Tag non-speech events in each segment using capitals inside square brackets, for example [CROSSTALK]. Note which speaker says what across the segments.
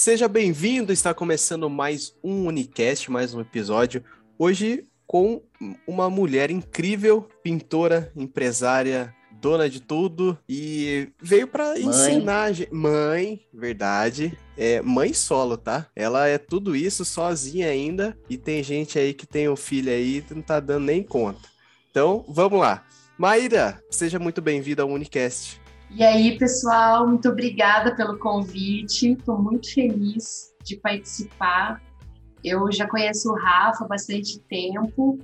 Speaker 1: Seja bem-vindo, está começando mais um Unicast, mais um episódio. Hoje com uma mulher incrível, pintora, empresária, dona de tudo e veio para ensinar mãe, verdade, é mãe solo, tá? Ela é tudo isso sozinha ainda e tem gente aí que tem um filho aí e não tá dando nem conta. Então, vamos lá. Maíra, seja muito bem-vinda ao Unicast.
Speaker 2: E aí, pessoal, muito obrigada pelo convite. Estou muito feliz de participar. Eu já conheço o Rafa há bastante tempo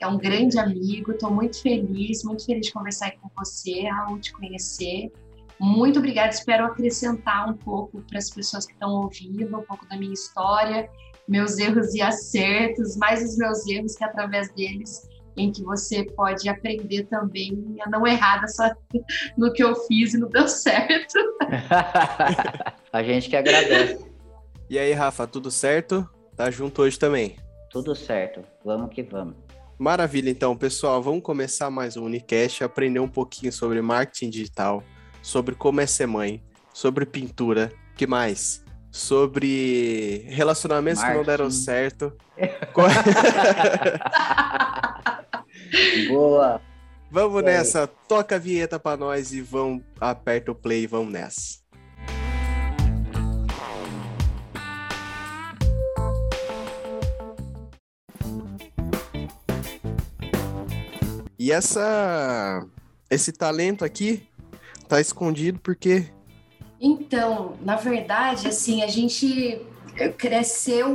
Speaker 2: é um grande amigo. Estou muito feliz, muito feliz de conversar com você, Raul, te conhecer. Muito obrigada. Espero acrescentar um pouco para as pessoas que estão ouvindo, um pouco da minha história, meus erros e acertos, mais os meus erros, que através deles em que você pode aprender também a não errar só no que eu fiz e não deu certo. [LAUGHS]
Speaker 3: a gente que agradece.
Speaker 1: E aí, Rafa, tudo certo? Tá junto hoje também?
Speaker 3: Tudo certo. Vamos que vamos.
Speaker 1: Maravilha, então, pessoal, vamos começar mais um Unicast, aprender um pouquinho sobre marketing digital, sobre como é ser mãe, sobre pintura, que mais? Sobre relacionamentos marketing. que não deram certo. [LAUGHS] [LAUGHS]
Speaker 3: Boa.
Speaker 1: Vamos nessa, toca a vinheta para nós e vamos aperta o play e vamos nessa. E essa esse talento aqui tá escondido porque
Speaker 2: Então, na verdade, assim, a gente cresceu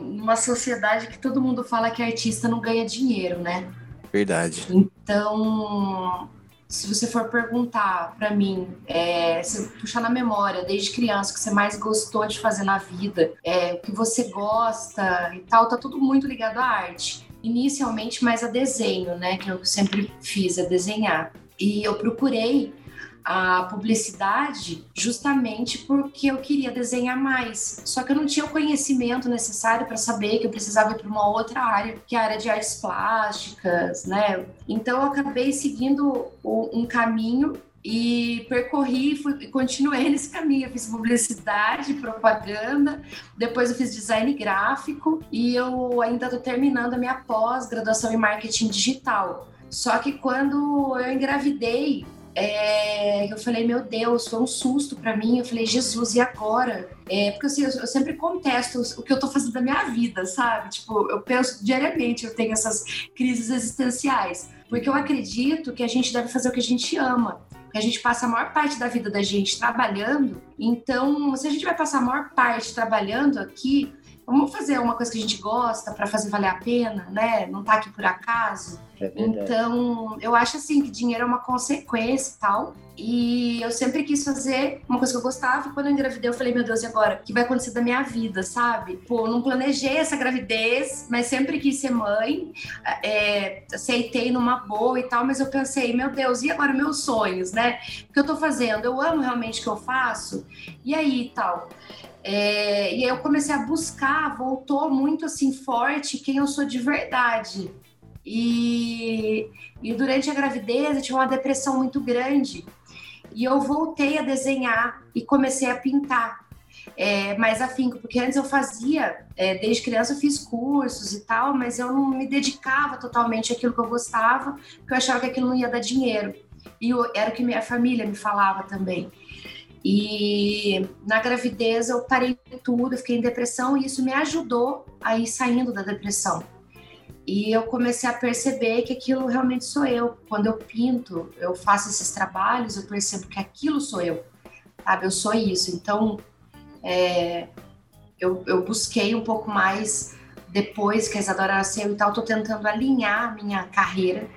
Speaker 2: numa sociedade que todo mundo fala que artista não ganha dinheiro, né?
Speaker 1: Verdade.
Speaker 2: Então, se você for perguntar para mim, é, se puxar na memória desde criança o que você mais gostou de fazer na vida, é, o que você gosta e tal, tá tudo muito ligado à arte inicialmente mais a desenho, né? Que eu sempre fiz, a desenhar. E eu procurei a publicidade justamente porque eu queria desenhar mais. Só que eu não tinha o conhecimento necessário para saber que eu precisava ir para uma outra área, que é a área de artes plásticas, né? Então eu acabei seguindo um caminho e percorri e continuei [LAUGHS] nesse caminho. Eu fiz publicidade, propaganda, depois eu fiz design gráfico e eu ainda estou terminando a minha pós-graduação em marketing digital. Só que quando eu engravidei, é, eu falei, meu Deus, foi um susto para mim. Eu falei, Jesus, e agora? É, porque assim, eu, eu, sempre contesto o que eu tô fazendo da minha vida, sabe? Tipo, eu penso diariamente, eu tenho essas crises existenciais. Porque eu acredito que a gente deve fazer o que a gente ama a gente passa a maior parte da vida da gente trabalhando. Então, se a gente vai passar a maior parte trabalhando aqui, vamos fazer uma coisa que a gente gosta para fazer valer a pena, né? Não tá aqui por acaso. É então, eu acho assim que dinheiro é uma consequência e tal. E eu sempre quis fazer uma coisa que eu gostava. Quando eu engravidei, eu falei, meu Deus, e agora? O que vai acontecer da minha vida, sabe? Pô, não planejei essa gravidez, mas sempre quis ser mãe. É, aceitei numa boa e tal, mas eu pensei, meu Deus, e agora meus sonhos, né? O que eu tô fazendo? Eu amo realmente o que eu faço? E aí, tal? É, e aí eu comecei a buscar, voltou muito assim forte quem eu sou de verdade. E, e durante a gravidez eu tive uma depressão muito grande. E eu voltei a desenhar e comecei a pintar. É, mais afinco, porque antes eu fazia, é, desde criança eu fiz cursos e tal, mas eu não me dedicava totalmente àquilo que eu gostava, porque eu achava que aquilo não ia dar dinheiro. E eu, era o que minha família me falava também. E na gravidez eu parei tudo, fiquei em depressão e isso me ajudou a ir saindo da depressão. E eu comecei a perceber que aquilo realmente sou eu. Quando eu pinto, eu faço esses trabalhos, eu percebo que aquilo sou eu, sabe? Eu sou isso. Então, é, eu, eu, busquei um pouco mais depois que a Isadora nasceu e tal, estou tentando alinhar minha carreira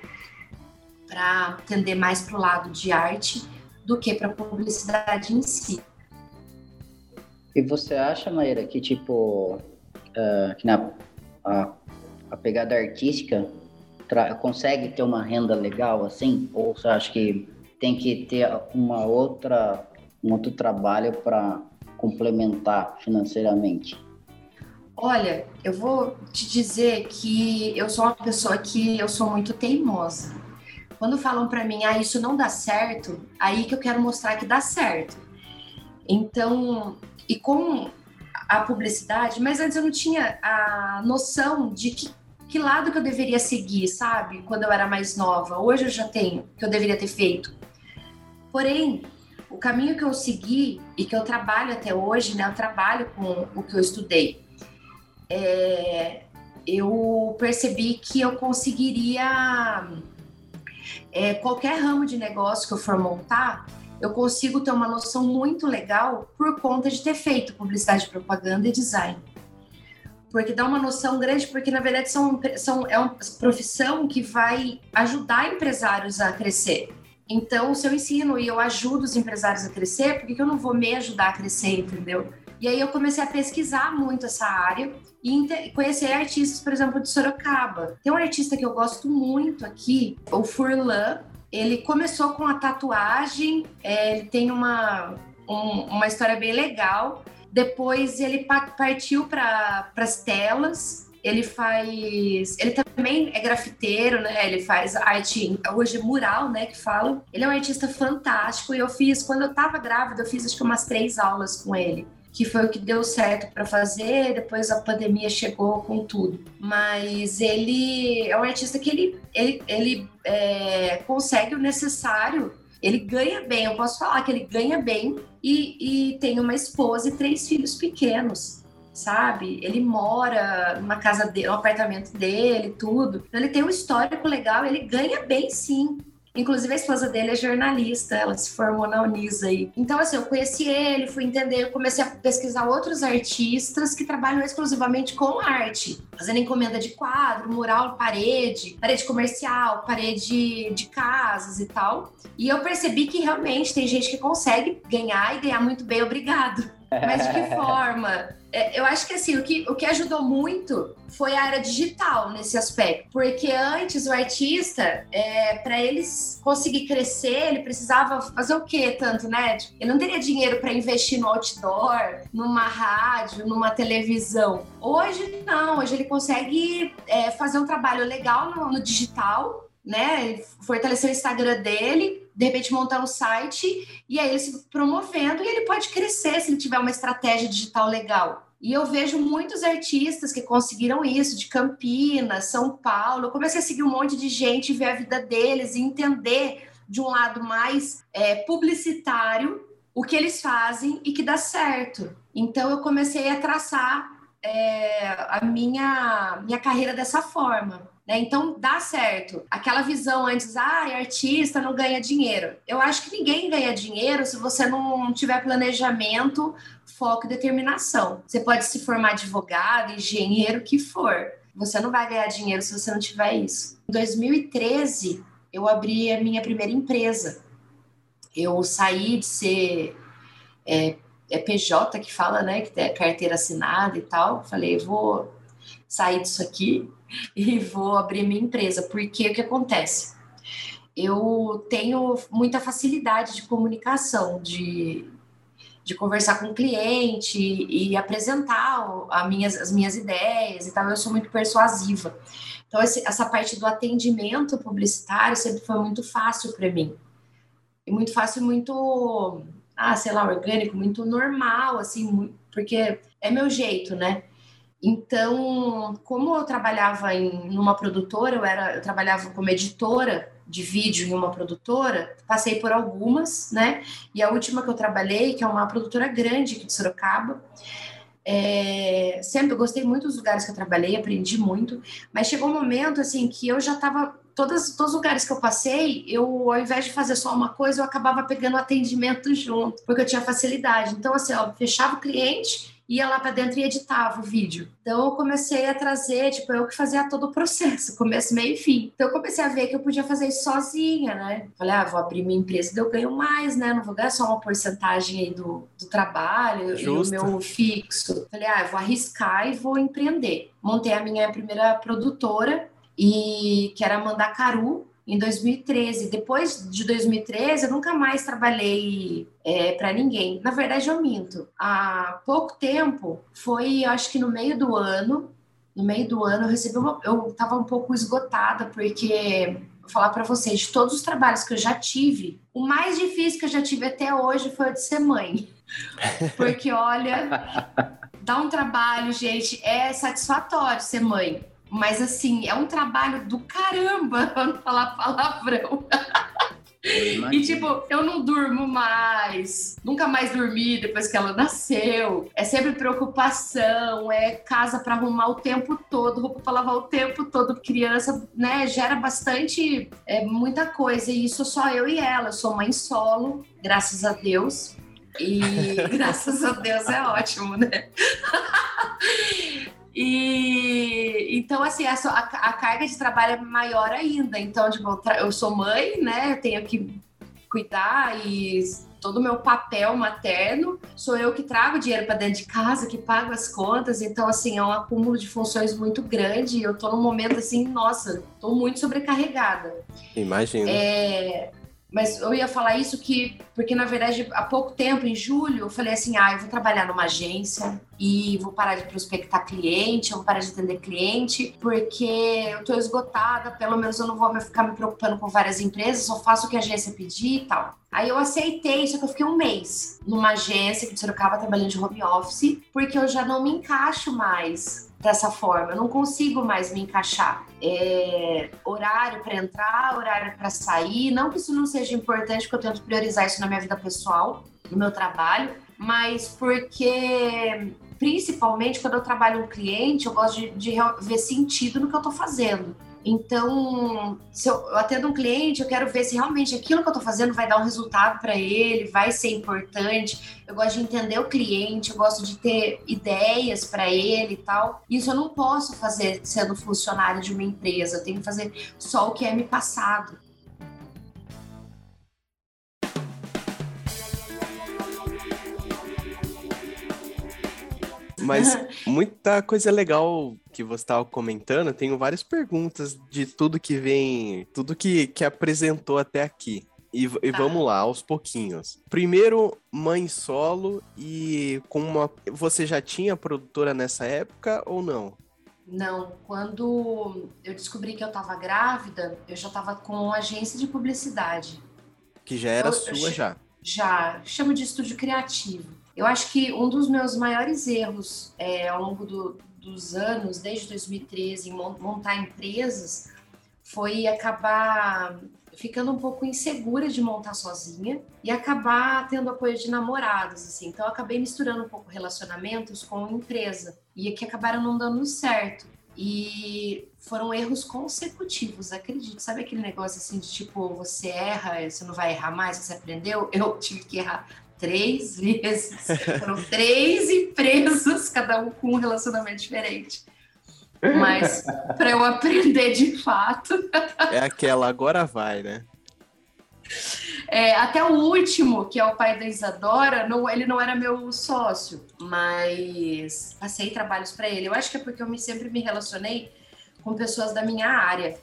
Speaker 2: para tender mais para o lado de arte do que para a publicidade em si.
Speaker 3: E você acha, Maíra, que tipo, uh, que na, a, a pegada artística consegue ter uma renda legal assim? Ou você acha que tem que ter uma outra, um outro trabalho para complementar financeiramente?
Speaker 2: Olha, eu vou te dizer que eu sou uma pessoa que eu sou muito teimosa. Quando falam para mim, ah, isso não dá certo, aí que eu quero mostrar que dá certo. Então, e com a publicidade, mas antes eu não tinha a noção de que, que lado que eu deveria seguir, sabe? Quando eu era mais nova. Hoje eu já tenho, que eu deveria ter feito. Porém, o caminho que eu segui e que eu trabalho até hoje, né? Eu trabalho com o que eu estudei. É, eu percebi que eu conseguiria é, qualquer ramo de negócio que eu for montar, eu consigo ter uma noção muito legal por conta de ter feito publicidade, propaganda e design. Porque dá uma noção grande, porque na verdade são, são, é uma profissão que vai ajudar empresários a crescer. Então, se eu ensino e eu ajudo os empresários a crescer, por que, que eu não vou me ajudar a crescer, entendeu? E aí eu comecei a pesquisar muito essa área e conhecer artistas, por exemplo, de Sorocaba. Tem um artista que eu gosto muito aqui, o Furlan. Ele começou com a tatuagem, é, ele tem uma, um, uma história bem legal. Depois ele partiu para as telas, ele faz. Ele também é grafiteiro, né? Ele faz arte hoje mural, né? Que fala. Ele é um artista fantástico e eu fiz, quando eu tava grávida, eu fiz acho que umas três aulas com ele. Que foi o que deu certo para fazer, depois a pandemia chegou com tudo. Mas ele é um artista que ele, ele, ele é, consegue o necessário ele ganha bem, eu posso falar que ele ganha bem e, e tem uma esposa e três filhos pequenos sabe? Ele mora numa casa dele, um apartamento dele, tudo. Então ele tem um histórico legal, ele ganha bem sim. Inclusive, a esposa dele é jornalista, ela se formou na Unisa aí. Então, assim, eu conheci ele, fui entender, comecei a pesquisar outros artistas que trabalham exclusivamente com arte, fazendo encomenda de quadro, mural, parede, parede comercial, parede de casas e tal. E eu percebi que realmente tem gente que consegue ganhar e ganhar muito bem, obrigado. [LAUGHS] Mas de que forma? É, eu acho que assim, o que, o que ajudou muito foi a área digital nesse aspecto. Porque antes o artista, é, para ele conseguir crescer, ele precisava fazer o quê tanto, né? Ele não teria dinheiro para investir no outdoor, numa rádio, numa televisão. Hoje não, hoje ele consegue é, fazer um trabalho legal no, no digital, né? Fortalecer o Instagram dele, de repente montar um site e aí ele se promovendo e ele pode crescer se ele tiver uma estratégia digital legal. E eu vejo muitos artistas que conseguiram isso, de Campinas, São Paulo. Eu comecei a seguir um monte de gente, ver a vida deles e entender de um lado mais é, publicitário o que eles fazem e que dá certo. Então eu comecei a traçar é, a minha, minha carreira dessa forma. Né? Então dá certo. Aquela visão antes, ah, artista não ganha dinheiro. Eu acho que ninguém ganha dinheiro se você não tiver planejamento, foco e determinação. Você pode se formar advogado, engenheiro, o que for. Você não vai ganhar dinheiro se você não tiver isso. Em 2013, eu abri a minha primeira empresa. Eu saí de ser é, é PJ que fala, né, que é carteira assinada e tal. Falei, vou sair disso aqui [LAUGHS] e vou abrir minha empresa. Porque o que acontece? Eu tenho muita facilidade de comunicação, de, de conversar com o cliente e apresentar minhas, as minhas ideias e tal. Eu sou muito persuasiva. Então, esse, essa parte do atendimento publicitário sempre foi muito fácil para mim. E muito fácil, muito, ah, sei lá, orgânico, muito normal, assim, porque é meu jeito, né? Então, como eu trabalhava em numa produtora, eu era, eu trabalhava como editora de vídeo em uma produtora, passei por algumas, né? E a última que eu trabalhei, que é uma produtora grande aqui de Sorocaba, é, sempre eu gostei muito dos lugares que eu trabalhei, aprendi muito, mas chegou um momento assim que eu já estava todos, os lugares que eu passei, eu ao invés de fazer só uma coisa, eu acabava pegando atendimento [LAUGHS] junto, porque eu tinha facilidade. Então assim, ó, fechava o cliente ia lá para dentro e editava o vídeo. Então eu comecei a trazer, tipo, eu que fazia todo o processo, [LAUGHS] começo, meio e fim. Então eu comecei a ver que eu podia fazer isso sozinha, né? Falei, ah, vou abrir minha empresa, daí eu ganho mais, né? Não vou ganhar só uma porcentagem aí do, do trabalho Justo. e o meu fixo. Falei, ah, eu vou arriscar e vou empreender. Montei a minha primeira produtora e que era Mandacaru, em 2013. Depois de 2013, eu nunca mais trabalhei é, para ninguém. Na verdade, eu minto. Há pouco tempo, foi, acho que no meio do ano, no meio do ano, eu recebi uma. Eu estava um pouco esgotada, porque vou falar para vocês, de todos os trabalhos que eu já tive, o mais difícil que eu já tive até hoje foi o de ser mãe. [LAUGHS] Porque, olha, dá um trabalho, gente. É satisfatório ser mãe. Mas assim, é um trabalho do caramba, [LAUGHS] pra não falar palavrão. E tipo, eu não durmo mais, nunca mais dormi depois que ela nasceu. É sempre preocupação, é casa para arrumar o tempo todo, roupa para lavar o tempo todo. Criança, né, gera bastante, é, muita coisa. E isso só eu e ela. Eu sou mãe solo, graças a Deus. E [LAUGHS] graças a Deus é ótimo, né? [LAUGHS] E então, assim, a, a, carga de trabalho é maior ainda. Então, tipo, eu sou mãe, né? Eu tenho que cuidar e todo o meu papel materno. Sou eu que trago dinheiro para dentro de casa, que pago as contas. Então, assim, é um acúmulo de funções muito grande. Eu tô num momento assim, nossa, tô muito sobrecarregada.
Speaker 1: Imagina.
Speaker 2: É, mas eu ia falar isso que, porque na verdade, há pouco tempo, em julho, eu falei assim: ah, eu vou trabalhar numa agência e vou parar de prospectar cliente, eu vou parar de atender cliente, porque eu tô esgotada, pelo menos eu não vou ficar me preocupando com várias empresas, só faço o que a agência pedir e tal. Aí eu aceitei, só que eu fiquei um mês numa agência que de Sorocaba trabalhando de home office, porque eu já não me encaixo mais dessa forma. Eu não consigo mais me encaixar. É, horário para entrar, horário para sair. Não que isso não seja importante, porque eu tento priorizar isso na minha vida pessoal, no meu trabalho, mas porque principalmente quando eu trabalho com cliente, eu gosto de, de ver sentido no que eu estou fazendo. Então, se eu atendo um cliente, eu quero ver se realmente aquilo que eu estou fazendo vai dar um resultado para ele, vai ser importante. Eu gosto de entender o cliente, eu gosto de ter ideias para ele e tal. Isso eu não posso fazer sendo funcionário de uma empresa, eu tenho que fazer só o que é me passado.
Speaker 1: Mas [LAUGHS] muita coisa legal que você estava comentando, tenho várias perguntas de tudo que vem, tudo que, que apresentou até aqui. E, e tá. vamos lá, aos pouquinhos. Primeiro, mãe solo e com uma. Você já tinha produtora nessa época ou não?
Speaker 2: Não, quando eu descobri que eu estava grávida, eu já estava com uma agência de publicidade.
Speaker 1: Que já era eu, sua eu, já?
Speaker 2: Já, chamo de estúdio criativo. Eu acho que um dos meus maiores erros é, ao longo do, dos anos, desde 2013, em montar empresas, foi acabar ficando um pouco insegura de montar sozinha e acabar tendo apoio de namorados, assim. Então, acabei misturando um pouco relacionamentos com empresa e que acabaram não dando certo. E foram erros consecutivos, acredito. Sabe aquele negócio assim de tipo, você erra, você não vai errar mais, você aprendeu? Eu tive que errar três [LAUGHS] vezes. Foram três empresas, cada um com um relacionamento diferente. Mas para eu aprender de fato.
Speaker 1: é aquela, agora vai, né?
Speaker 2: É, até o último, que é o pai da Isadora, não, ele não era meu sócio, mas passei trabalhos para ele. Eu acho que é porque eu me, sempre me relacionei com pessoas da minha área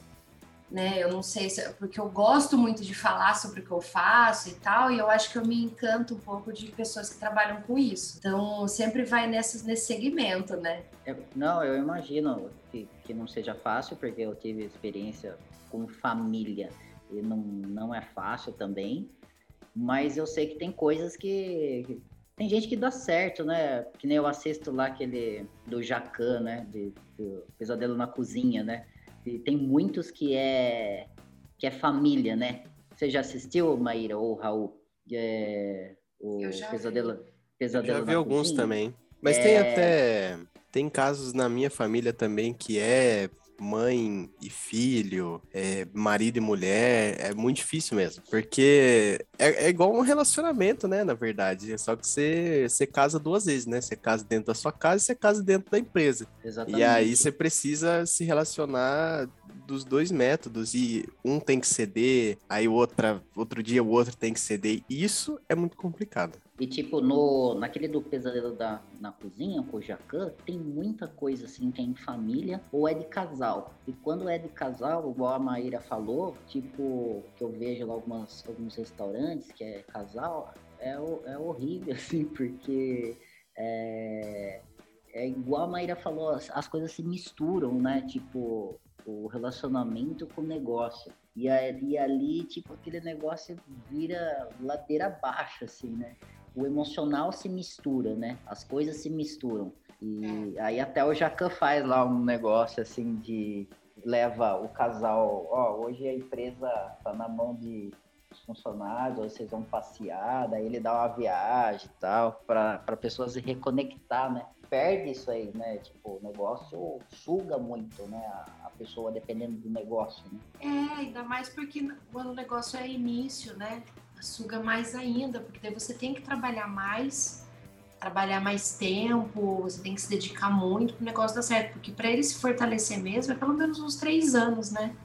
Speaker 2: né? Eu não sei se é porque eu gosto muito de falar sobre o que eu faço e tal, e eu acho que eu me encanto um pouco de pessoas que trabalham com isso. Então, sempre vai nesse, nesse segmento, né?
Speaker 3: É, não, eu imagino que, que não seja fácil, porque eu tive experiência com família e não, não é fácil também, mas eu sei que tem coisas que, que tem gente que dá certo, né? Que nem eu assisto lá aquele do Jacan, né? De, do Pesadelo na Cozinha, né? Tem muitos que é que é família, né? Você já assistiu, Maíra ou Raul? É, o
Speaker 2: Eu já
Speaker 3: Pesadelo,
Speaker 2: vi.
Speaker 3: Pesadelo
Speaker 1: já vi alguns também. Mas é... tem até tem casos na minha família também que é mãe e filho, é, marido e mulher, é muito difícil mesmo. Porque é, é, igual um relacionamento, né? Na verdade. É só que você, você casa duas vezes, né? Você casa dentro da sua casa e você casa dentro da empresa.
Speaker 3: Exatamente.
Speaker 1: E aí você precisa se relacionar dos dois métodos e um tem que ceder, aí outra, outro dia o outro tem que ceder. Isso é muito complicado.
Speaker 3: E tipo, no, naquele do pesadelo da, na cozinha, com o Jacan, tem muita coisa assim que é em família ou é de casal. E quando é de casal, igual a Maíra falou, tipo, que eu vejo lá algumas, alguns restaurantes que é casal, é, é horrível, [LAUGHS] assim, porque é, é igual a Maíra falou, as, as coisas se misturam, né? Tipo, o relacionamento com o negócio. E, e ali, tipo, aquele negócio vira ladeira abaixo, assim, né? O emocional se mistura, né? As coisas se misturam. E aí até o Jacan faz lá um negócio assim de leva o casal, ó, hoje a empresa tá na mão de funcionários, vocês vão passear, daí ele dá uma viagem e tal, para pessoas se reconectar, né? Perde isso aí, né? Tipo, o negócio suga muito, né? A, a pessoa dependendo do negócio, né?
Speaker 2: É, ainda mais porque quando o negócio é início, né? Suga mais ainda, porque daí você tem que trabalhar mais, trabalhar mais tempo, você tem que se dedicar muito para o negócio dar certo, porque para ele se fortalecer mesmo é pelo menos uns três anos, né?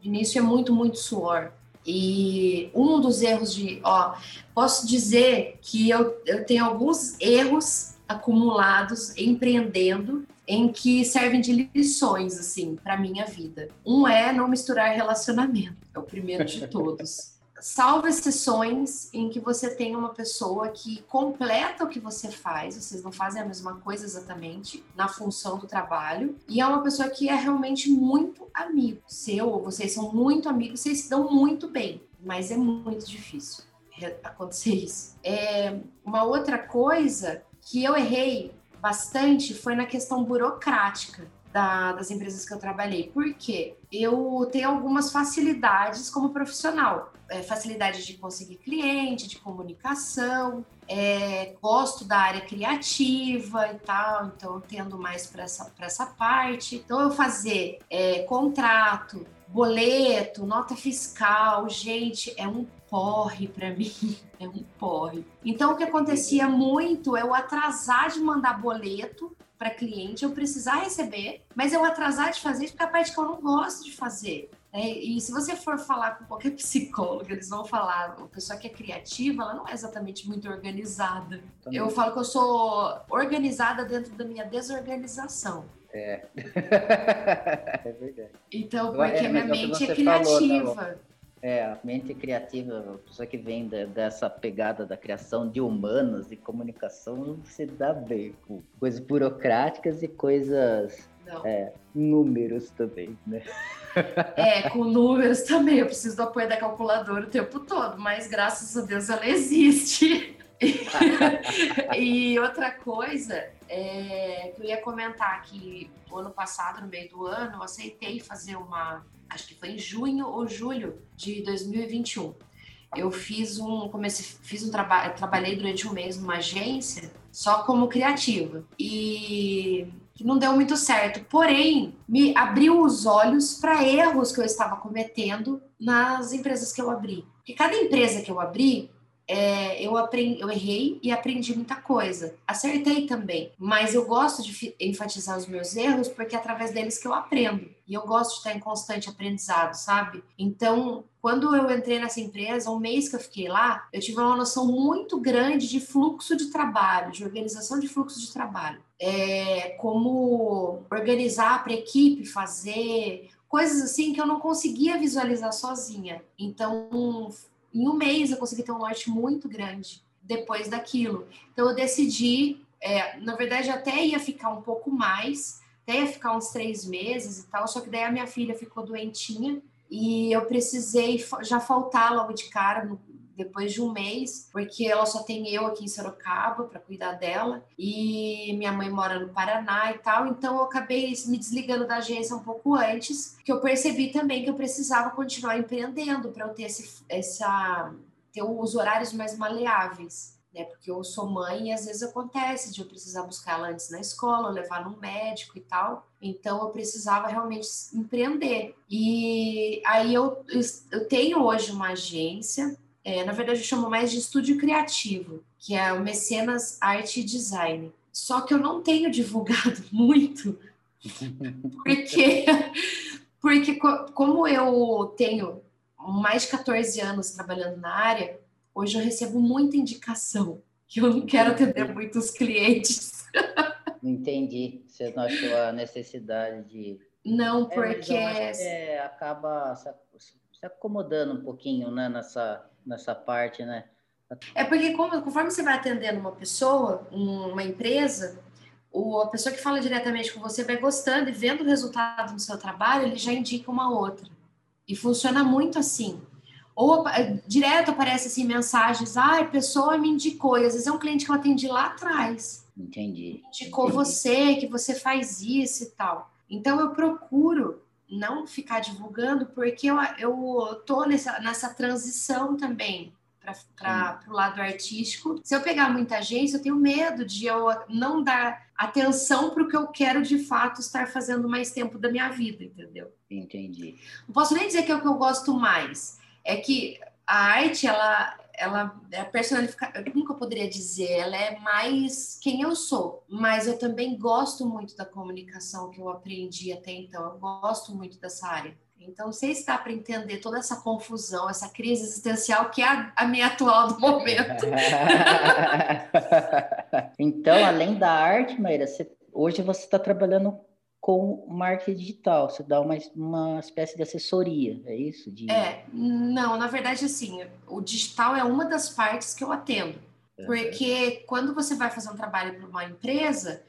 Speaker 2: De início é muito, muito suor. E um dos erros de, ó, posso dizer que eu, eu tenho alguns erros acumulados empreendendo em que servem de lições assim para minha vida. Um é não misturar relacionamento, é o primeiro de todos salvo exceções em que você tem uma pessoa que completa o que você faz, vocês não fazem a mesma coisa exatamente na função do trabalho, e é uma pessoa que é realmente muito amigo seu, ou vocês são muito amigos, vocês se dão muito bem, mas é muito difícil acontecer isso. É, uma outra coisa que eu errei bastante foi na questão burocrática da, das empresas que eu trabalhei. Por quê? Eu tenho algumas facilidades como profissional. É, facilidade de conseguir cliente, de comunicação, é, gosto da área criativa e tal, então tendo mais para essa, essa parte. Então, eu fazer é, contrato, boleto, nota fiscal, gente, é um porre para mim, [LAUGHS] é um porre. Então, o que acontecia muito é eu atrasar de mandar boleto para cliente, eu precisar receber, mas eu atrasar de fazer porque é a parte que eu não gosto de fazer. É, e se você for falar com qualquer [LAUGHS] psicólogo, eles vão falar, a pessoa que é criativa, ela não é exatamente muito organizada. Também. Eu falo que eu sou organizada dentro da minha desorganização.
Speaker 3: É. [LAUGHS] é verdade.
Speaker 2: Então, porque é, minha mente é criativa. Falou,
Speaker 3: é, a mente criativa, a pessoa que vem de, dessa pegada da criação de humanos e comunicação se dá bem com coisas burocráticas e coisas é, números também, né?
Speaker 2: É, com números também. Eu preciso do apoio da calculadora o tempo todo, mas graças a Deus ela existe. [LAUGHS] e outra coisa é, que eu ia comentar que ano passado, no meio do ano, eu aceitei fazer uma acho que foi em junho ou julho de 2021. Eu fiz um, comecei, fiz um trabalho, trabalhei durante um mês numa agência só como criativa e não deu muito certo. Porém, me abriu os olhos para erros que eu estava cometendo nas empresas que eu abri. Porque cada empresa que eu abri, é, eu, aprendi, eu errei e aprendi muita coisa. Acertei também, mas eu gosto de enfatizar os meus erros porque é através deles que eu aprendo. E eu gosto de estar em constante aprendizado, sabe? Então, quando eu entrei nessa empresa, um mês que eu fiquei lá, eu tive uma noção muito grande de fluxo de trabalho, de organização de fluxo de trabalho. É, como organizar para a equipe fazer coisas assim que eu não conseguia visualizar sozinha. Então, em um mês eu consegui ter um norte muito grande depois daquilo. Então eu decidi, é, na verdade até ia ficar um pouco mais, até ia ficar uns três meses e tal, só que daí a minha filha ficou doentinha e eu precisei já faltar logo de cara no, depois de um mês, porque ela só tem eu aqui em Sorocaba para cuidar dela e minha mãe mora no Paraná e tal, então eu acabei me desligando da agência um pouco antes, que eu percebi também que eu precisava continuar empreendendo para eu ter esse, essa ter os horários mais maleáveis. Né, porque eu sou mãe e às vezes acontece de eu precisar buscar ela antes na escola, levar no médico e tal. Então eu precisava realmente empreender. E aí eu, eu tenho hoje uma agência é, na verdade, eu chamo mais de estúdio criativo, que é o Mecenas Arte e Design. Só que eu não tenho divulgado [LAUGHS] muito, porque, porque como eu tenho mais de 14 anos trabalhando na área, hoje eu recebo muita indicação, que eu não quero atender muitos clientes. [LAUGHS]
Speaker 3: Entendi. Você não achou a necessidade de.
Speaker 2: Não, é, porque.
Speaker 3: É, acaba se acomodando um pouquinho né, nessa nessa parte, né?
Speaker 2: É porque como, conforme você vai atendendo uma pessoa, uma empresa, o, a pessoa que fala diretamente com você vai gostando e vendo o resultado do seu trabalho, ele já indica uma outra. E funciona muito assim. Ou direto aparece assim mensagens, ah, a pessoa me indicou, e às vezes é um cliente que eu atendi lá atrás.
Speaker 3: Entendi.
Speaker 2: Indicou
Speaker 3: Entendi.
Speaker 2: você, que você faz isso e tal. Então eu procuro não ficar divulgando, porque eu, eu tô nessa, nessa transição também para o lado artístico. Se eu pegar muita agência, eu tenho medo de eu não dar atenção para o que eu quero de fato estar fazendo mais tempo da minha vida, entendeu?
Speaker 3: Entendi.
Speaker 2: Não posso nem dizer que é o que eu gosto mais. É que a arte, ela, ela é personificada, nunca poderia dizer, ela é mais quem eu sou, mas eu também gosto muito da comunicação que eu aprendi até então, eu gosto muito dessa área. Então, se dá para entender toda essa confusão, essa crise existencial que é a, a minha atual do momento. [LAUGHS]
Speaker 3: então, além da arte, Maíra, você, hoje você está trabalhando com marketing digital, você dá uma, uma espécie de assessoria, é isso? De...
Speaker 2: É, não, na verdade, assim, o digital é uma das partes que eu atendo. Porque quando você vai fazer um trabalho para uma empresa,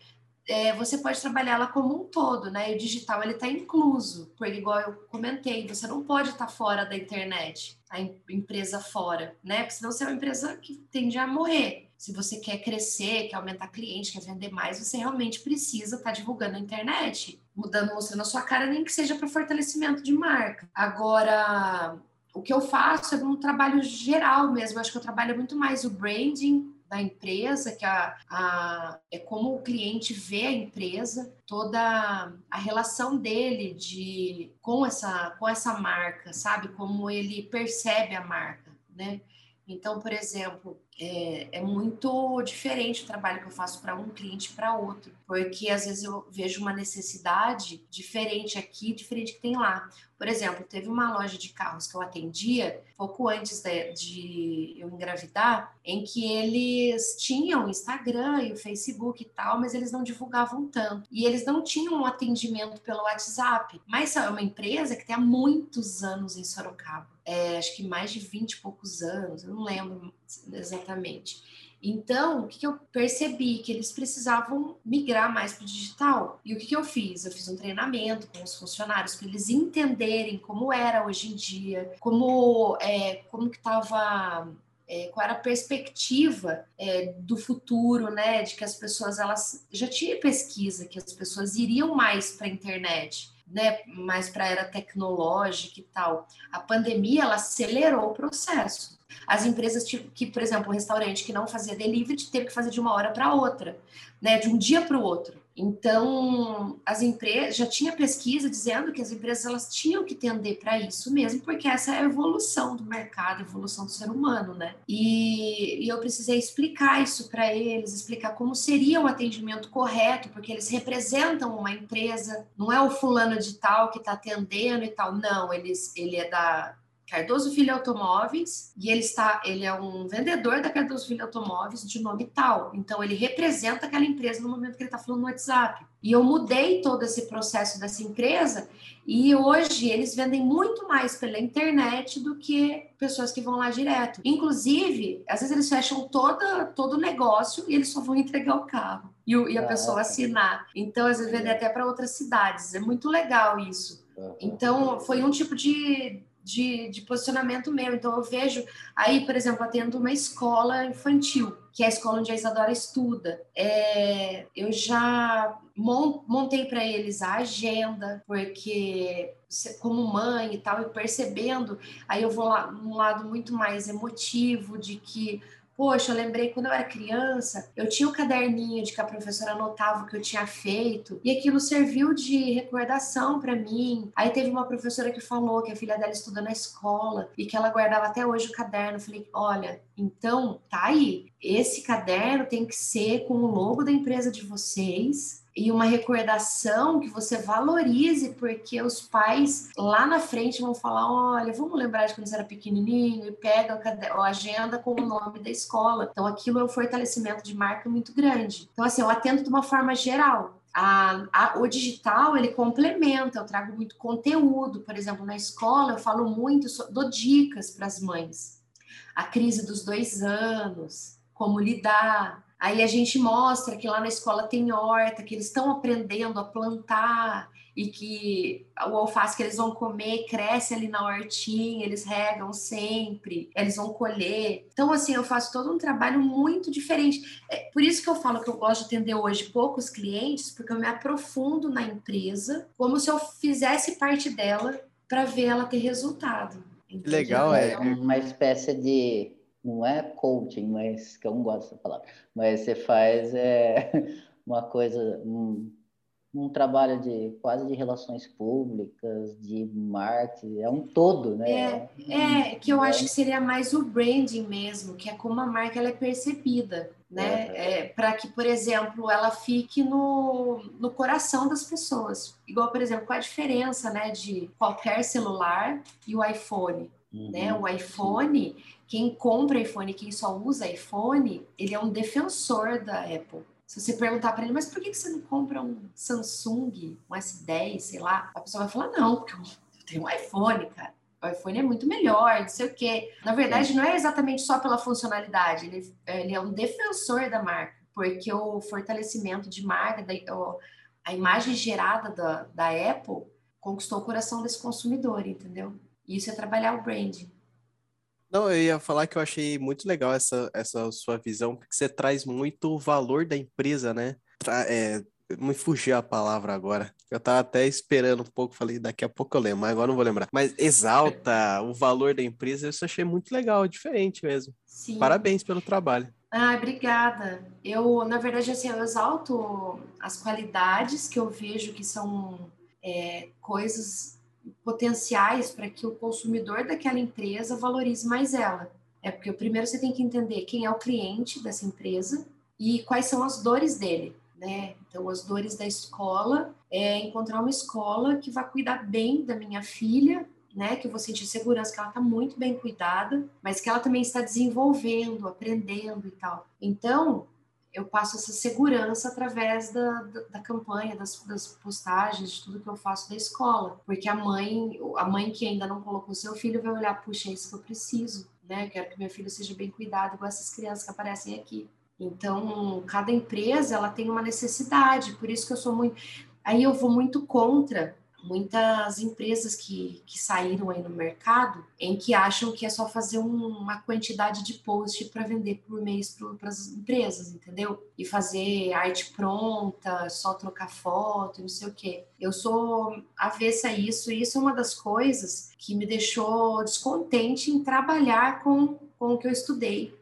Speaker 2: é, você pode trabalhar ela como um todo, né? E o digital ele está incluso, porque igual eu comentei, você não pode estar tá fora da internet, a empresa fora, né? Porque senão você é uma empresa que tende a morrer. Se você quer crescer, quer aumentar cliente, quer vender mais, você realmente precisa estar tá divulgando na internet, mudando, mostrando a sua cara, nem que seja para fortalecimento de marca. Agora, o que eu faço é um trabalho geral mesmo. Eu acho que eu trabalho muito mais o branding, da empresa, que a, a, é como o cliente vê a empresa, toda a relação dele de com essa com essa marca, sabe? Como ele percebe a marca, né? Então, por exemplo, é, é, muito diferente o trabalho que eu faço para um cliente para outro, porque às vezes eu vejo uma necessidade diferente aqui, diferente que tem lá. Por exemplo, teve uma loja de carros que eu atendia pouco antes de, de eu engravidar, em que eles tinham o Instagram e o Facebook e tal, mas eles não divulgavam tanto. E eles não tinham um atendimento pelo WhatsApp. Mas é uma empresa que tem há muitos anos em Sorocaba. É, acho que mais de 20 e poucos anos, eu não lembro exatamente. Então, o que, eu percebi? Que eles precisavam migrar mais para o digital. E o que, que eu fiz? Eu fiz um treinamento com os funcionários para eles entenderem como era hoje em dia, como, é, como que estava é, qual era a perspectiva é, do futuro, né? De que as pessoas elas já tinha pesquisa que as pessoas iriam mais para a internet, né? Mais para a era tecnológica e tal. A pandemia ela acelerou o processo. As empresas tipo, que, por exemplo, um restaurante que não fazia delivery teve que fazer de uma hora para outra, né? De um dia para o outro. Então, as empresas já tinha pesquisa dizendo que as empresas elas tinham que tender para isso mesmo, porque essa é a evolução do mercado, a evolução do ser humano, né? E, e eu precisei explicar isso para eles, explicar como seria o atendimento correto, porque eles representam uma empresa, não é o fulano de tal que está atendendo e tal, não, eles, ele é da Cardoso Filho Automóveis e ele está, ele é um vendedor da Cardoso Filho Automóveis de nome tal. Então ele representa aquela empresa no momento que ele está falando no WhatsApp. E eu mudei todo esse processo dessa empresa e hoje eles vendem muito mais pela internet do que pessoas que vão lá direto. Inclusive, às vezes eles fecham toda, todo o negócio e eles só vão entregar o carro e, o, e a pessoa assinar. Então, às vezes, vender até para outras cidades. É muito legal isso. Então, foi um tipo de, de, de posicionamento meu. Então, eu vejo aí, por exemplo, atendo uma escola infantil, que é a escola onde a Isadora estuda. É, eu já montei para eles a agenda, porque como mãe e tal, e percebendo, aí eu vou lá num lado muito mais emotivo de que Poxa, eu lembrei quando eu era criança, eu tinha o um caderninho de que a professora anotava o que eu tinha feito, e aquilo serviu de recordação para mim. Aí teve uma professora que falou que a filha dela estuda na escola e que ela guardava até hoje o caderno. Eu falei: olha, então tá aí. Esse caderno tem que ser com o logo da empresa de vocês, e uma recordação que você valorize, porque os pais lá na frente vão falar: olha, vamos lembrar de quando você era pequenininho e pega a agenda com o nome da escola. Então, aquilo é um fortalecimento de marca muito grande. Então, assim, eu atendo de uma forma geral. A, a, o digital ele complementa, eu trago muito conteúdo, por exemplo, na escola eu falo muito, dou dicas para as mães. A crise dos dois anos, como lidar, Aí a gente mostra que lá na escola tem horta, que eles estão aprendendo a plantar e que o alface que eles vão comer cresce ali na hortinha, eles regam sempre, eles vão colher. Então, assim, eu faço todo um trabalho muito diferente. É por isso que eu falo que eu gosto de atender hoje poucos clientes, porque eu me aprofundo na empresa, como se eu fizesse parte dela para ver ela ter resultado.
Speaker 1: Entendeu? Legal, é.
Speaker 3: é uma espécie de não é coaching, mas que eu não gosto dessa palavra, mas você faz é, [LAUGHS] uma coisa, um, um trabalho de quase de relações públicas, de marketing, é um todo, né?
Speaker 2: É, é que eu é. acho que seria mais o branding mesmo, que é como a marca ela é percebida, né? É. é para que, por exemplo, ela fique no, no coração das pessoas. Igual, por exemplo, qual a diferença, né, de qualquer celular e o iPhone? Uhum. Né? O iPhone, quem compra iPhone, quem só usa iPhone, ele é um defensor da Apple. Se você perguntar para ele, mas por que você não compra um Samsung, um S10, sei lá, a pessoa vai falar, não, porque eu tenho um iPhone, cara. O iPhone é muito melhor, não sei o quê. Na verdade, Sim. não é exatamente só pela funcionalidade, ele, ele, é um defensor da marca, porque o fortalecimento de marca, da, a imagem gerada da, da Apple, conquistou o coração desse consumidor, entendeu? Isso é trabalhar o branding.
Speaker 1: Não, eu ia falar que eu achei muito legal essa, essa sua visão, porque você traz muito o valor da empresa, né? Tra é, me fugiu a palavra agora. Eu tava até esperando um pouco, falei, daqui a pouco eu lembro, mas agora não vou lembrar. Mas exalta o valor da empresa, isso eu achei muito legal, diferente mesmo. Sim. Parabéns pelo trabalho.
Speaker 2: Ah, obrigada. Eu, na verdade, assim, eu exalto as qualidades que eu vejo que são é, coisas potenciais para que o consumidor daquela empresa valorize mais ela. É porque primeiro você tem que entender quem é o cliente dessa empresa e quais são as dores dele, né? Então, as dores da escola é encontrar uma escola que vai cuidar bem da minha filha, né? Que eu vou sentir segurança que ela está muito bem cuidada, mas que ela também está desenvolvendo, aprendendo e tal. Então, eu passo essa segurança através da, da, da, campanha, das, das postagens, de tudo que eu faço da escola. Porque a mãe, a mãe que ainda não colocou seu filho vai olhar, puxa, é isso que eu preciso, né? quero que meu filho seja bem cuidado, igual essas crianças que aparecem aqui. Então, cada empresa, ela tem uma necessidade, por isso que eu sou muito... Aí eu vou muito contra muitas empresas que, que saíram aí no mercado em que acham que é só fazer um, uma quantidade de post para vender por mês para as empresas, entendeu? E fazer arte pronta, só trocar foto, não sei o quê. Eu sou avessa a isso e isso é uma das coisas que me deixou descontente em trabalhar com, com o que eu estudei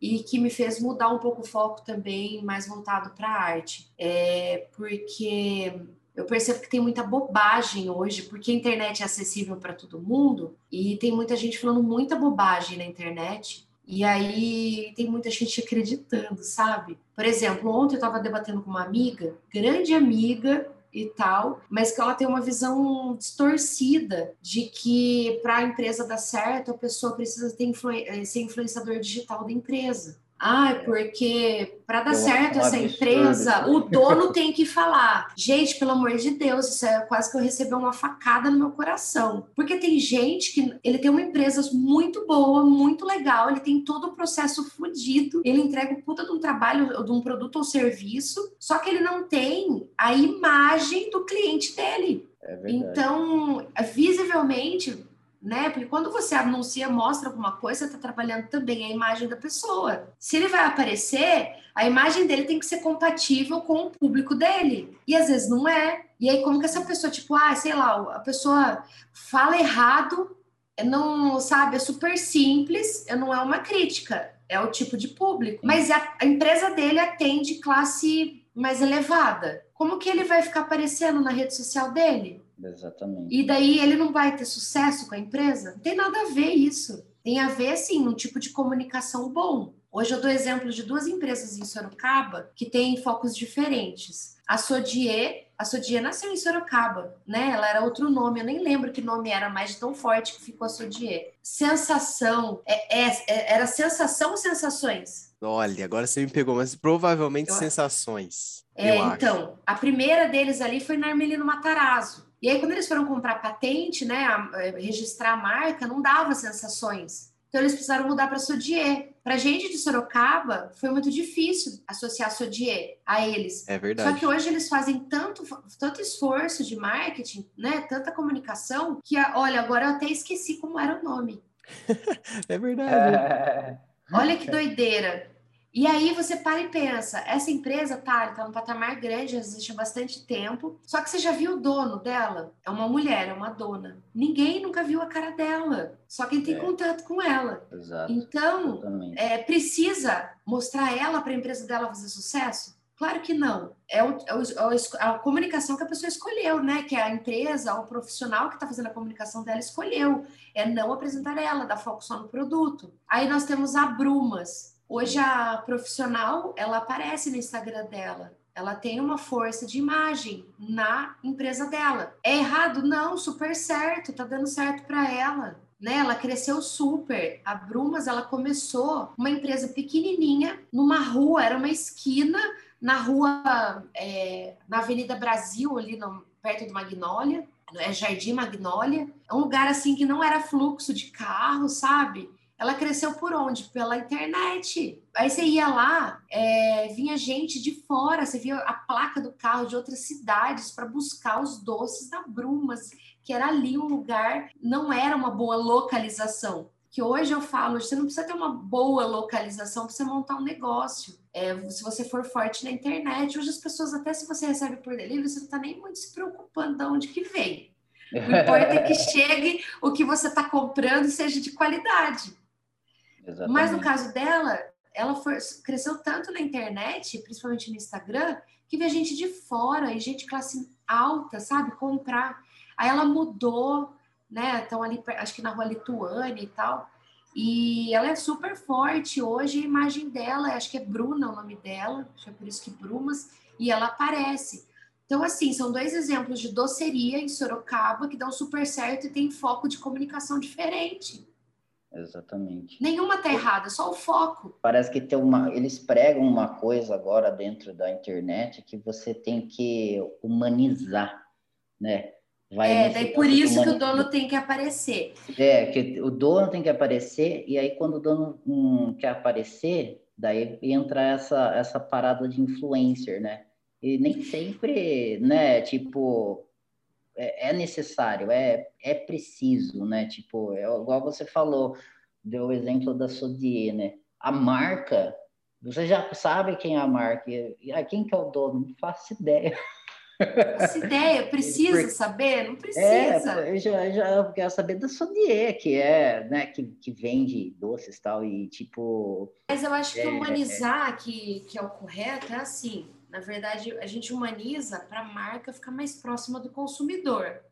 Speaker 2: e que me fez mudar um pouco o foco também mais voltado para a arte. É, porque eu percebo que tem muita bobagem hoje, porque a internet é acessível para todo mundo e tem muita gente falando muita bobagem na internet. E aí tem muita gente acreditando, sabe? Por exemplo, ontem eu estava debatendo com uma amiga, grande amiga e tal, mas que ela tem uma visão distorcida de que para a empresa dar certo, a pessoa precisa ter influ eh, ser influenciador digital da empresa. Ah, porque para dar certo essa empresa, o dono [LAUGHS] tem que falar. Gente, pelo amor de Deus, isso é quase que eu recebi uma facada no meu coração. Porque tem gente que ele tem uma empresa muito boa, muito legal, ele tem todo o processo fodido, ele entrega um puta de um trabalho, de um produto ou serviço, só que ele não tem a imagem do cliente dele. É então, visivelmente, né? Porque quando você anuncia, mostra alguma coisa, está trabalhando também a imagem da pessoa. Se ele vai aparecer, a imagem dele tem que ser compatível com o público dele. E às vezes não é. E aí, como que essa pessoa, tipo, ah, sei lá, a pessoa fala errado, não, sabe, é super simples, não é uma crítica, é o tipo de público. Mas a, a empresa dele atende classe mais elevada. Como que ele vai ficar aparecendo na rede social dele?
Speaker 3: Exatamente.
Speaker 2: E daí ele não vai ter sucesso com a empresa? Não tem nada a ver isso. Tem a ver, sim, um tipo de comunicação bom. Hoje eu dou exemplo de duas empresas em Sorocaba que têm focos diferentes. A Sodier, a Sodier nasceu em Sorocaba, né? Ela era outro nome, eu nem lembro que nome era, mas tão forte que ficou a Sodier. Sensação, é, é, é, era sensação ou sensações?
Speaker 1: Olha, agora você me pegou, mas provavelmente eu... sensações.
Speaker 2: É, então, acho. a primeira deles ali foi na Armelino Matarazzo. E aí, quando eles foram comprar patente, né, a, a, é, registrar a marca, não dava sensações. Então, eles precisaram mudar para Sodier. Pra gente de Sorocaba, foi muito difícil associar Sodier a eles.
Speaker 1: É verdade.
Speaker 2: Só que hoje eles fazem tanto, tanto esforço de marketing, né? Tanta comunicação, que, olha, agora eu até esqueci como era o nome. [LAUGHS]
Speaker 1: é verdade.
Speaker 2: Olha que doideira. E aí você para e pensa, essa empresa tá, tá num patamar grande, existe há bastante tempo. Só que você já viu o dono dela? É uma mulher, é uma dona. Ninguém nunca viu a cara dela. Só quem tem é. contato com ela.
Speaker 3: Exato.
Speaker 2: Então, é, precisa mostrar ela para a empresa dela fazer sucesso? Claro que não. É, o, é, o, é, a comunicação que a pessoa escolheu, né? Que a empresa, o profissional que está fazendo a comunicação dela escolheu. É não apresentar ela, dar foco só no produto. Aí nós temos a Brumas. Hoje a profissional, ela aparece no Instagram dela. Ela tem uma força de imagem na empresa dela. É errado? Não, super certo, tá dando certo para ela. Né? Ela cresceu super. A Brumas, ela começou uma empresa pequenininha numa rua, era uma esquina na rua, é, na Avenida Brasil, ali no, perto do Magnólia, é Jardim Magnólia. É um lugar assim que não era fluxo de carro, sabe? Ela cresceu por onde? Pela internet. Aí você ia lá, é, vinha gente de fora, você via a placa do carro de outras cidades para buscar os doces da Brumas, que era ali um lugar, não era uma boa localização. Que hoje eu falo, você não precisa ter uma boa localização para você montar um negócio. É, se você for forte na internet, hoje as pessoas, até se você recebe por delivery, você não está nem muito se preocupando de onde que vem. O [LAUGHS] importante é que chegue o que você está comprando seja de qualidade. Exatamente. Mas no caso dela, ela cresceu tanto na internet, principalmente no Instagram, que vê gente de fora e gente classe alta, sabe, comprar. Aí ela mudou, né? Estão ali, acho que na rua Lituânia e tal. E ela é super forte. Hoje a imagem dela, acho que é Bruna o nome dela, acho que é por isso que Brumas, e ela aparece. Então, assim, são dois exemplos de doceria em Sorocaba que dão super certo e tem foco de comunicação diferente.
Speaker 3: Exatamente.
Speaker 2: Nenhuma tá errada, só o foco.
Speaker 3: Parece que tem uma, eles pregam uma coisa agora dentro da internet que você tem que humanizar, né?
Speaker 2: Vai é, daí por isso que o dono tem que aparecer.
Speaker 3: É, que o dono tem que aparecer, e aí quando o dono hum, quer aparecer, daí entra essa, essa parada de influencer, né? E nem sempre, né, tipo, é, é, necessário, é, é preciso, né? Tipo, é, igual você falou, deu o exemplo da Sodier, né? A marca, você já sabe quem é a marca, e a quem que é o dono? Não faço ideia.
Speaker 2: Essa ideia, [LAUGHS] precisa Porque, saber? Não precisa. É,
Speaker 3: eu já, já eu quero saber da Sodier, que é, né, que, que vende doces e tal, e tipo...
Speaker 2: Mas eu acho que é, humanizar, é, que, que é o correto, é assim, na verdade, a gente humaniza para a marca ficar mais próxima do consumidor.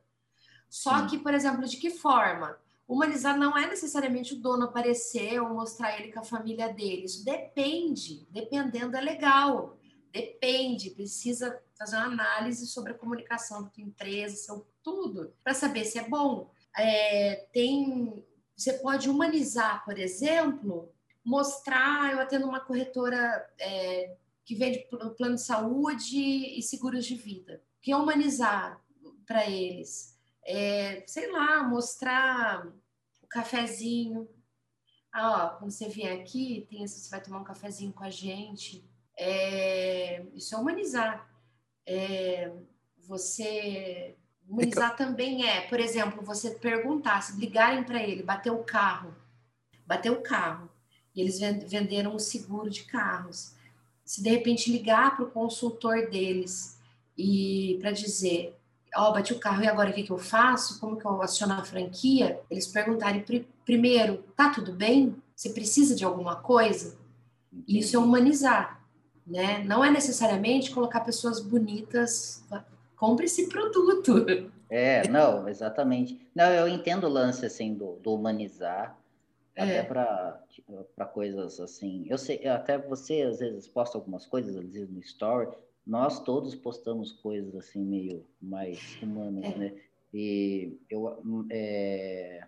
Speaker 2: Só Sim. que, por exemplo, de que forma? Humanizar não é necessariamente o dono aparecer ou mostrar ele com a família dele. Isso depende. Dependendo é legal. Depende. Precisa fazer uma análise sobre a comunicação da tua empresa, seu tudo, para saber se é bom. É, tem, você pode humanizar, por exemplo, mostrar. Eu atendo uma corretora é, que vende plano de saúde e seguros de vida. Que é humanizar para eles. É, sei lá, mostrar o cafezinho. Ah, ó, quando você vier aqui, tem esse, você vai tomar um cafezinho com a gente. É, isso é humanizar. É, você humanizar também é, por exemplo, você perguntar, se ligarem para ele, bater o carro, bater o carro, e eles venderam um seguro de carros se de repente ligar para o consultor deles e para dizer, ó, oh, bati o carro e agora o que, que eu faço? Como que eu aciono a franquia? Eles perguntarem pr primeiro, tá tudo bem? Você precisa de alguma coisa? Isso é humanizar, né? Não é necessariamente colocar pessoas bonitas, compre esse produto.
Speaker 3: É, não, exatamente. Não, eu entendo o lance assim do, do humanizar, até é. para para coisas assim. Eu sei, até você às vezes posta algumas coisas, às vezes no story. Nós todos postamos coisas assim meio mais humanas, é. né? E eu é,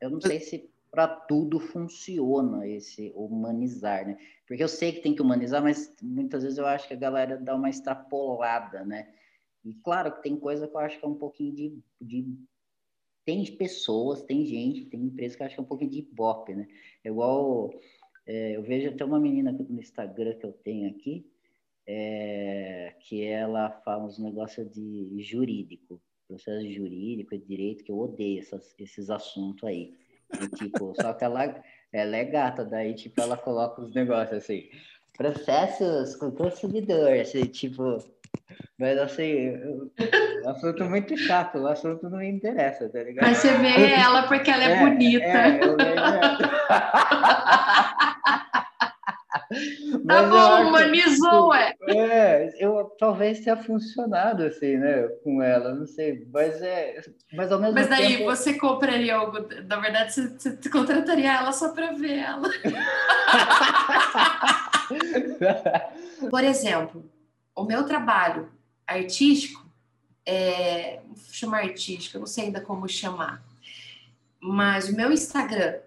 Speaker 3: eu não sei se para tudo funciona esse humanizar, né? Porque eu sei que tem que humanizar, mas muitas vezes eu acho que a galera dá uma extrapolada, né? E claro que tem coisa que eu acho que é um pouquinho de, de tem pessoas, tem gente, tem empresas que acham um pouquinho de ibope, né? É igual É, eu vejo até uma menina no Instagram que eu tenho aqui, é, que ela fala uns negócios de jurídico, processo jurídico e direito, que eu odeio essas, esses assuntos aí. E, tipo, [LAUGHS] só que ela, ela é gata, daí, tipo, ela coloca os negócios assim, processos com consumidor, assim, tipo, mas assim, o assunto é muito chato, o assunto não me interessa, tá ligado?
Speaker 2: Mas você vê [LAUGHS] ela porque ela é, é bonita. É, eu vejo ela. [LAUGHS] tá bom, humanizou, ué.
Speaker 3: É, eu talvez tenha funcionado assim, né, com ela, não sei, mas é, mas ao mesmo
Speaker 2: Mas daí
Speaker 3: tempo...
Speaker 2: você compraria algo, na verdade você, você contrataria ela só para ver ela. [LAUGHS] Por exemplo, o meu trabalho artístico, é, vou chamar artístico, eu não sei ainda como chamar, mas o meu Instagram,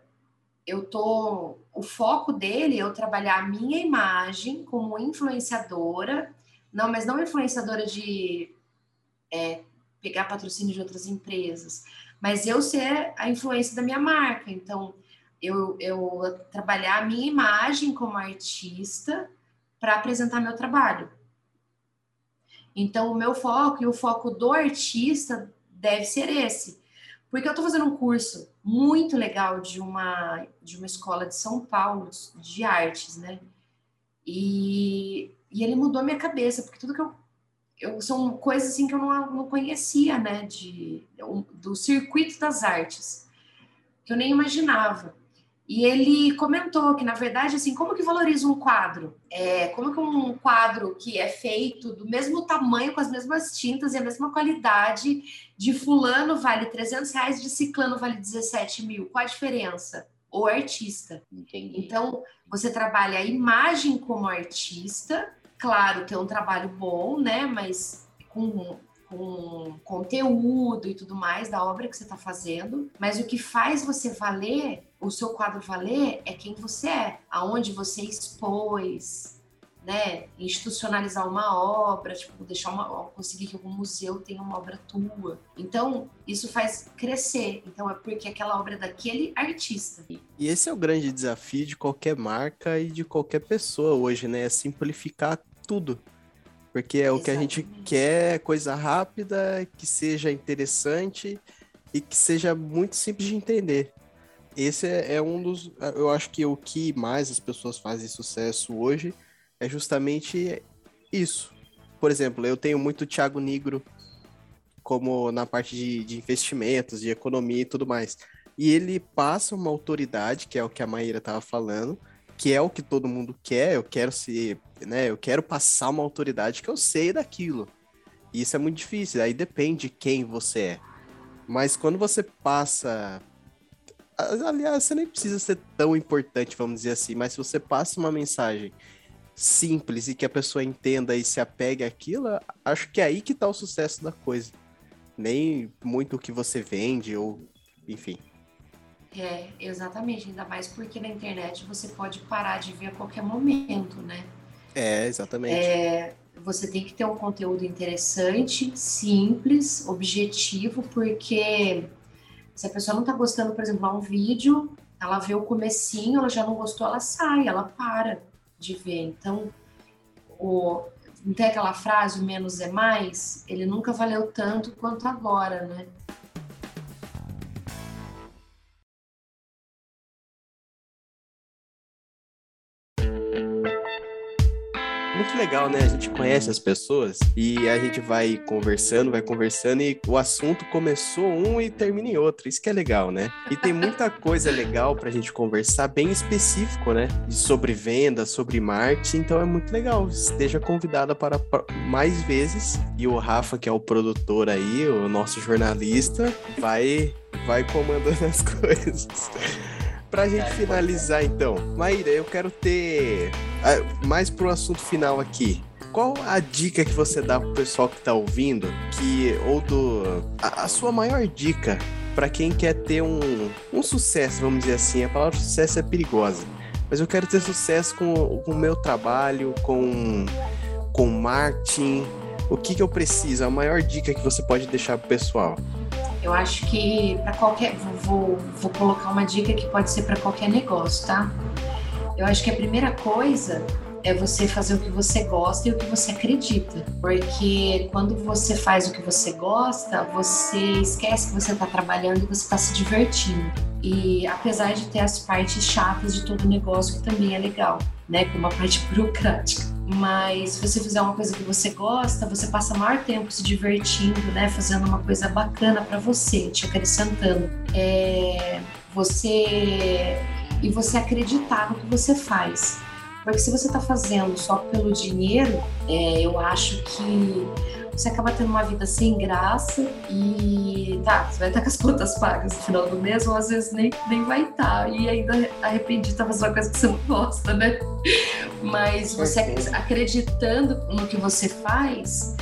Speaker 2: eu tô, o foco dele é eu trabalhar a minha imagem como influenciadora, não, mas não influenciadora de é, pegar patrocínio de outras empresas, mas eu ser a influência da minha marca. Então, eu, eu trabalhar a minha imagem como artista para apresentar meu trabalho. Então, o meu foco e o foco do artista deve ser esse. Porque eu estou fazendo um curso muito legal de uma, de uma escola de São Paulo de artes, né? E, e ele mudou minha cabeça, porque tudo que eu, eu são coisas assim que eu não, não conhecia, né? De, do circuito das artes, que eu nem imaginava. E ele comentou que, na verdade, assim, como que valoriza um quadro? É, como que um quadro que é feito do mesmo tamanho, com as mesmas tintas e a mesma qualidade, de fulano vale 300 reais, de ciclano vale 17 mil? Qual a diferença? O artista.
Speaker 3: Entendi.
Speaker 2: Então, você trabalha a imagem como artista, claro, tem um trabalho bom, né? Mas com com conteúdo e tudo mais da obra que você está fazendo, mas o que faz você valer, o seu quadro valer, é quem você é, aonde você expôs, né? Institucionalizar uma obra, tipo, deixar uma, conseguir que algum museu tenha uma obra tua. Então, isso faz crescer. Então, é porque aquela obra é daquele artista.
Speaker 1: E esse é o grande desafio de qualquer marca e de qualquer pessoa hoje, né? É simplificar tudo. Porque é o que a gente quer, coisa rápida, que seja interessante e que seja muito simples de entender. Esse é, é um dos. Eu acho que o que mais as pessoas fazem sucesso hoje é justamente isso. Por exemplo, eu tenho muito Thiago Negro como na parte de, de investimentos, de economia e tudo mais. E ele passa uma autoridade, que é o que a Maíra estava falando, que é o que todo mundo quer, eu quero ser, né, eu quero passar uma autoridade que eu sei daquilo. E isso é muito difícil, aí depende de quem você é. Mas quando você passa aliás, você nem precisa ser tão importante, vamos dizer assim, mas se você passa uma mensagem simples e que a pessoa entenda e se apegue àquilo, acho que é aí que tá o sucesso da coisa. Nem muito o que você vende ou, enfim.
Speaker 2: É, exatamente. Ainda mais porque na internet você pode parar de ver a qualquer momento, né?
Speaker 1: É, exatamente.
Speaker 2: É, você tem que ter um conteúdo interessante, simples, objetivo, porque se a pessoa não tá gostando, por exemplo, de um vídeo, ela vê o comecinho, ela já não gostou, ela sai, ela para de ver. Então, o, não tem aquela frase, o menos é mais? Ele nunca valeu tanto quanto agora, né?
Speaker 1: Legal, né? A gente conhece as pessoas e a gente vai conversando, vai conversando e o assunto começou um e termina em outro. Isso que é legal, né? E tem muita [LAUGHS] coisa legal pra gente conversar, bem específico, né? Sobre venda, sobre marketing. Então é muito legal. Esteja convidada para mais vezes. E o Rafa, que é o produtor aí, o nosso jornalista, vai, vai comandando as [LAUGHS] coisas. Pra gente finalizar, então, Maíra, eu quero ter ah, mais pro assunto final aqui. Qual a dica que você dá pro pessoal que tá ouvindo, que ou do a, a sua maior dica para quem quer ter um, um sucesso, vamos dizer assim. A palavra sucesso é perigosa, mas eu quero ter sucesso com, com o meu trabalho, com com marketing. O que que eu preciso? A maior dica que você pode deixar pro pessoal.
Speaker 2: Eu acho que para qualquer. Vou, vou colocar uma dica que pode ser para qualquer negócio, tá? Eu acho que a primeira coisa é você fazer o que você gosta e o que você acredita. Porque quando você faz o que você gosta, você esquece que você está trabalhando e você está se divertindo. E apesar de ter as partes chatas de todo negócio, que também é legal, né? Como a parte burocrática. Mas se você fizer uma coisa que você gosta, você passa maior tempo se divertindo, né? Fazendo uma coisa bacana para você, te acrescentando. É... Você e você acreditar no que você faz. Porque se você está fazendo só pelo dinheiro, é, eu acho que você acaba tendo uma vida sem graça e tá, você vai estar com as contas pagas no final do mês, ou às vezes nem, nem vai estar, e ainda arrependido de fazer uma coisa que você não gosta, né? Mas você acreditando no que você faz,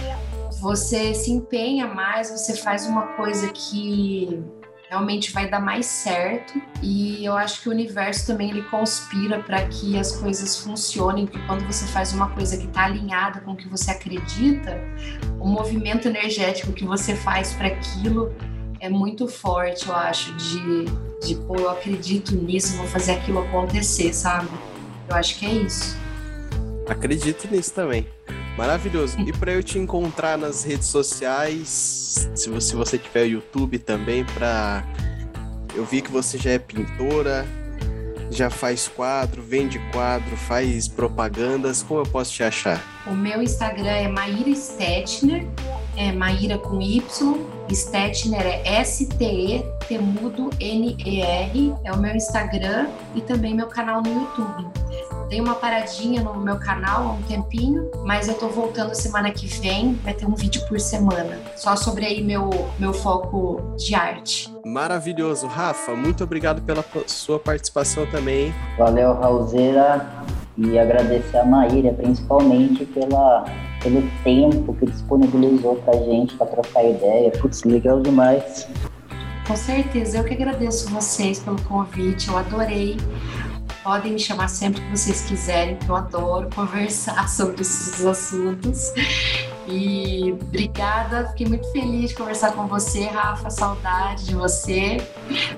Speaker 2: você se empenha mais, você faz uma coisa que realmente vai dar mais certo e eu acho que o universo também ele conspira para que as coisas funcionem, porque quando você faz uma coisa que está alinhada com o que você acredita, o movimento energético que você faz para aquilo é muito forte, eu acho, de, de pô, eu acredito nisso, vou fazer aquilo acontecer, sabe? Eu acho que é isso.
Speaker 1: Acredito nisso também. Maravilhoso. E para eu te encontrar nas redes sociais, se você, se você tiver o YouTube também, para eu vi que você já é pintora, já faz quadro, vende quadro, faz propagandas. Como eu posso te achar?
Speaker 2: O meu Instagram é Maíra Stetner, é Maíra com Y, Stetner é S-T-E, Temudo N-E-R, é o meu Instagram e também meu canal no YouTube. Dei uma paradinha no meu canal há um tempinho, mas eu tô voltando semana que vem. Vai ter um vídeo por semana. Só sobre aí meu, meu foco de arte.
Speaker 1: Maravilhoso. Rafa, muito obrigado pela sua participação também.
Speaker 3: Valeu, Raulzeira. E agradecer a Maíra, principalmente pela, pelo tempo que disponibilizou pra gente para trocar ideia. Putz, legal demais.
Speaker 2: Com certeza, eu que agradeço vocês pelo convite, eu adorei Podem me chamar sempre que vocês quiserem, que eu adoro conversar [LAUGHS] sobre esses assuntos. E obrigada, fiquei muito feliz de conversar com você, Rafa. Saudade de você.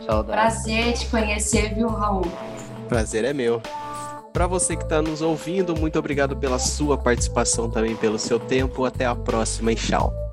Speaker 2: Saudade. Prazer te conhecer, viu, Raul?
Speaker 1: Prazer é meu. Para você que está nos ouvindo, muito obrigado pela sua participação também, pelo seu tempo. Até a próxima e tchau.